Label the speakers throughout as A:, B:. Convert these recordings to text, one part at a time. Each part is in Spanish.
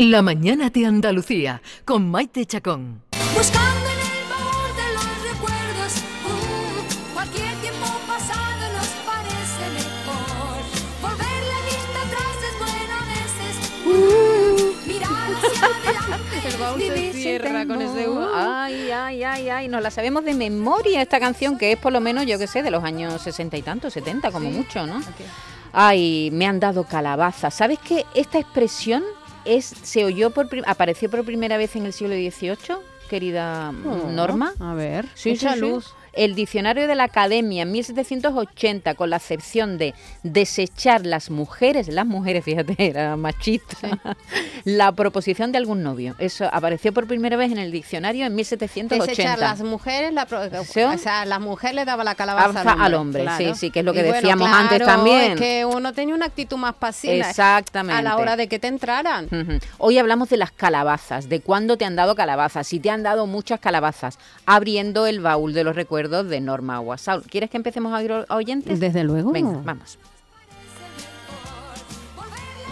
A: La mañana de Andalucía con Maite Chacón.
B: Buscando en el baúl de los recuerdos, uh, cualquier tiempo pasado nos parece mejor. Volver la vista atrás es bueno a veces. Mirar hacia adelante.
C: El baúl se cierra con ese uh, Ay, ay, ay, ay. Nos la sabemos de memoria esta canción, que es por lo menos, yo que sé, de los años sesenta y tantos, 70 como mucho, ¿no? Ay, me han dado calabaza. ¿Sabes que esta expresión es se oyó por apareció por primera vez en el siglo XVIII, querida mm, Norma?
D: A ver,
C: Sí,
D: mucha
C: sí, sí. El diccionario de la Academia en 1780, con la acepción de desechar las mujeres, las mujeres, fíjate, era machista, la proposición de algún novio. Eso apareció por primera vez en el diccionario en 1780.
D: Desechar las mujeres, la pro-
C: ¿Sí?
D: o sea, la mujer le daba la calabaza al hombre.
C: al hombre,
D: claro.
C: sí, sí, que es lo que
D: Y bueno,
C: decíamos antes también.
D: Es que uno tenía una actitud más pasiva
C: Exactamente.
D: a la hora de que te entraran.
C: Hoy hablamos de las calabazas, de cuándo te han dado calabazas, si te han dado muchas calabazas, abriendo el baúl de los recuerdos de Norma Guasaul. ¿Quieres que empecemos a oír a oyentes?
D: Desde luego.
C: Venga, vamos.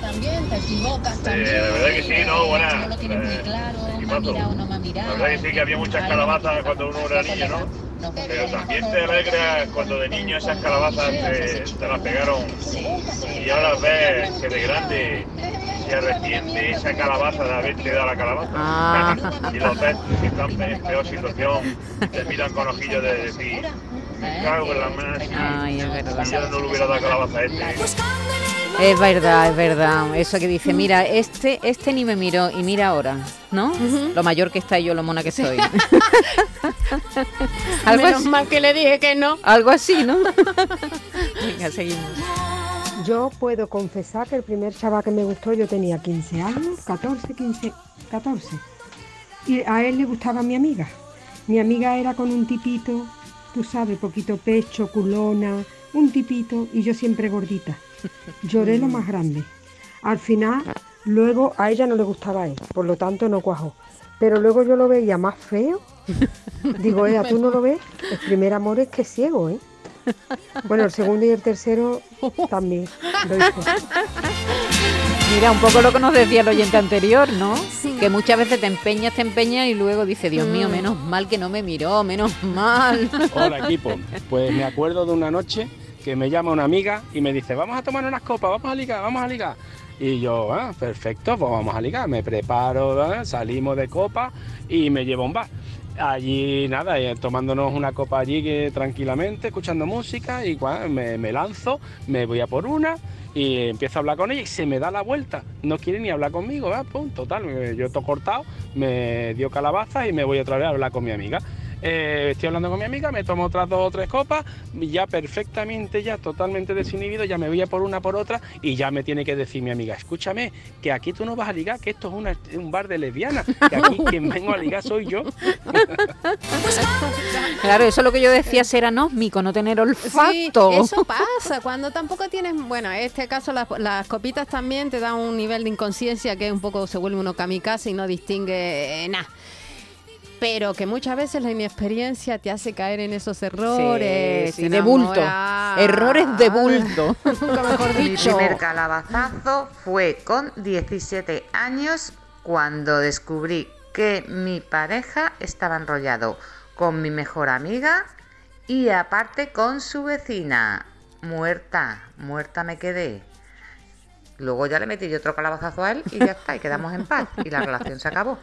E: También te equivocas
F: Eh,
E: también.
F: la verdad que sí, no, buena.
E: No lo tienes muy
F: Eh,
E: claro, me mirado, no me ha mirado.
F: La verdad que sí, que había muchas calabazas cuando uno era niño, ¿no? Pero también te alegra cuando de niño esas calabazas te, te las pegaron
E: Sí,
F: y ahora ves que de grande se arrepiente esa calabaza de haberte dado la calabaza.
C: Ah.
F: y los ves que están en peor situación, te miran con ojillos de decir, me cago en la mano
C: Ay, es verdad.
F: si yo no le hubiera dado calabaza a este.
C: Es verdad, es verdad. Eso que dice, mira, este, este ni me miró y mira ahora, ¿no? Lo mayor que está y yo lo mona que soy. algo,
D: Menos
C: así,
D: mal que le dije que no.
C: algo así, ¿no? Venga, seguimos.
G: Yo puedo confesar que el primer chaval que me gustó yo tenía 15 años, 14, 15, 14. Y a él le gustaba mi amiga. Mi amiga era con un tipito, tú sabes, poquito pecho, culona, un tipito y yo siempre gordita. Lloré lo más grande. Al final, luego a ella no le gustaba a él, por lo tanto no cuajó. Pero luego yo lo veía más feo. Digo, Ea, ¿tú no lo ves? El primer amor es que es ciego, ¿eh? Bueno, el segundo y el tercero también. lo hice.
C: Mira, un poco lo que nos decía el oyente anterior, ¿no? Que muchas veces te empeñas, te empeñas y luego dice, Dios mío, menos mal que no me miró, menos mal.
H: Hola equipo, pues me acuerdo de una noche que me llama una amiga y me dice, vamos a tomar unas copas, vamos a ligar, vamos a ligar. Y yo, ah, perfecto, pues vamos a ligar, me preparo, salimos de copa y me llevo a un bar. Allí nada, eh, tomándonos una copa allí que, tranquilamente, escuchando música y cua- me, lanzo, me voy a por una y empiezo a hablar con ella y se me da la vuelta, no quiere ni hablar conmigo, total, me- yo estoy cortado, me dio calabaza y me voy otra vez a hablar con mi amiga. Eh, estoy hablando con mi amiga, me tomo otras dos o tres copas, y ya perfectamente, ya totalmente desinhibido, ya me voy a por una por otra y ya me tiene que decir mi amiga, escúchame, que aquí tú no vas a ligar, que esto es una- un bar de lesbianas, que aquí quien vengo a ligar soy yo.
C: Claro, eso es lo que yo decía, ser anósmico, no tener olfato.
D: Sí, eso pasa cuando tampoco tienes, bueno, en este caso las, las copitas también te dan un nivel de inconsciencia que un poco se vuelve uno kamikaze y no distingue eh, nada. Pero que muchas veces la inexperiencia te hace caer en esos errores.
C: Sí, sí, de bulto. Errores de bulto.
D: Nunca mejor
I: Mi
D: dicho.
I: primer calabazazo fue con 17 años cuando descubrí que mi pareja estaba enrollado con mi mejor amiga y aparte con su vecina. Muerta, muerta me quedé. Luego ya le metí yo otro calabazazo a él y ya está, y quedamos en paz. Y la relación se acabó.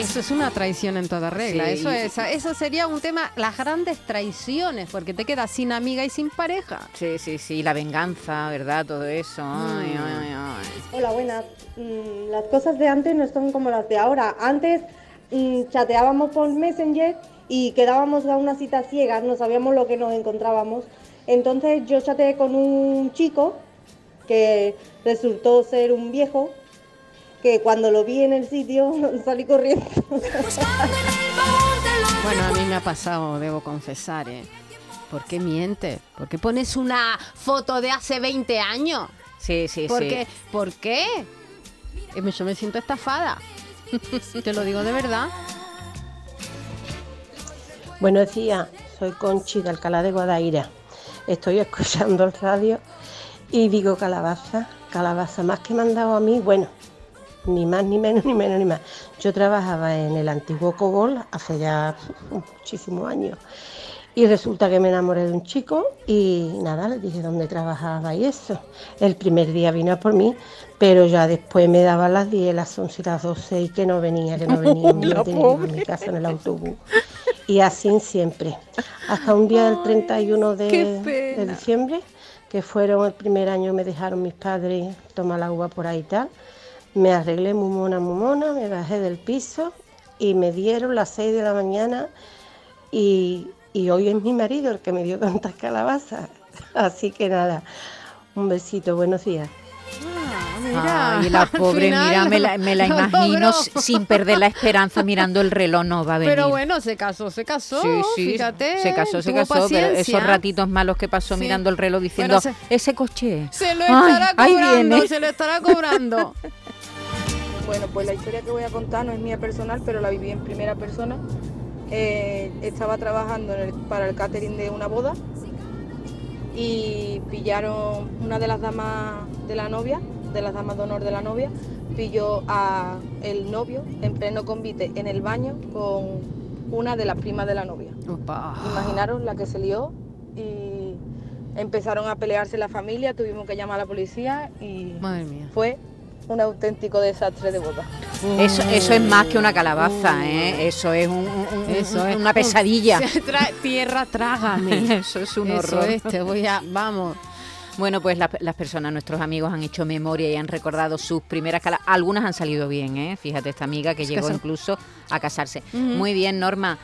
D: Eso es una traición en toda regla.
C: Sí.
D: Eso es, eso sería un tema, las grandes traiciones, porque te quedas sin amiga y sin pareja.
C: Sí, sí, sí, la venganza, ¿verdad? Todo eso. Ay,
D: Mm.
C: ay, ay.
J: Hola, buenas. Mm, las cosas de antes no son como las de ahora. Antes mm, chateábamos por Messenger y quedábamos a una cita ciegas, no sabíamos lo que nos encontrábamos. Entonces yo chateé con un chico que resultó ser un viejo, que cuando lo vi en el sitio salí corriendo.
D: Bueno, a mí me ha pasado, debo confesar, ¿eh? ¿Por qué mientes? ¿Por qué pones una foto de hace 20 años?
C: Sí, sí,
D: ¿Por
C: sí.
D: qué? ¿Por qué? Eh, Yo me siento estafada. Te lo digo de verdad.
K: Buenos días, soy Conchi de Alcalá de Guadaira. Estoy escuchando el radio y digo calabaza calabazas más que me han dado a mí, bueno, ni más, ni menos, ni menos, ni más. Yo trabajaba en el antiguo Cobol hace ya muchísimos años. Y resulta que me enamoré de un chico y nada, le dije dónde trabajaba y eso. El primer día vino a por mí, pero ya después me daba las 10, las 11 y las 12 y que no venía, que no venía, me
C: La
K: tenía
C: pobre.
K: mi casa en el autobús. Y así siempre. Hasta un día del 31
C: qué
K: de, diciembre, que fueron el primer año me dejaron mis padres tomar la uva por ahí y tal. Me arreglé muy mona, muy mona, me bajé del piso y me dieron las 6 de la mañana y, y hoy es mi marido el que me dio tantas calabazas. Así que nada, un besito, buenos días.
D: mira,
C: Ay, la pobre,
D: final
C: mira, me la, me la
D: lo
C: imagino
D: logró.
C: sin perder la esperanza mirando el reloj, no va a venir.
D: Pero bueno, se casó, se casó.
C: Sí, sí,
D: fíjate.
C: se casó, se casó, pero esos
D: paciencia.
C: ratitos malos que pasó
D: Sí.
C: mirando el reloj diciendo,
D: Bueno,
C: ese coche.
D: Se lo
C: Ay,
D: estará
C: ahí
D: cobrando,
C: viene.
D: se lo estará cobrando.
L: Bueno, pues la historia que voy a contar no es mía personal, pero la viví en primera persona. Eh, estaba trabajando en el- para el catering de una boda y pillaron una de las damas de la novia, de las damas de honor de la novia, pilló a el novio en pleno convite en el baño con una de las primas de la novia. Imaginaros la que se lió y empezaron a pelearse la familia, tuvimos que llamar a la policía y
D: Madre mía.
L: fue un auténtico desastre de boda.
C: Eso, eso es más que una calabaza, ¿eh? Eso es, un- un- un-
D: Eso es
C: una pesadilla.
D: Tra- tierra, trágame.
C: Eso es un
D: Eso
C: horror.
D: es, te voy a, vamos.
C: Bueno, pues la- las personas, nuestros amigos han hecho memoria y han recordado sus primeras calabazas. Algunas han salido bien, ¿eh? Fíjate, esta amiga que llegó incluso a casarse. Muy bien, Norma.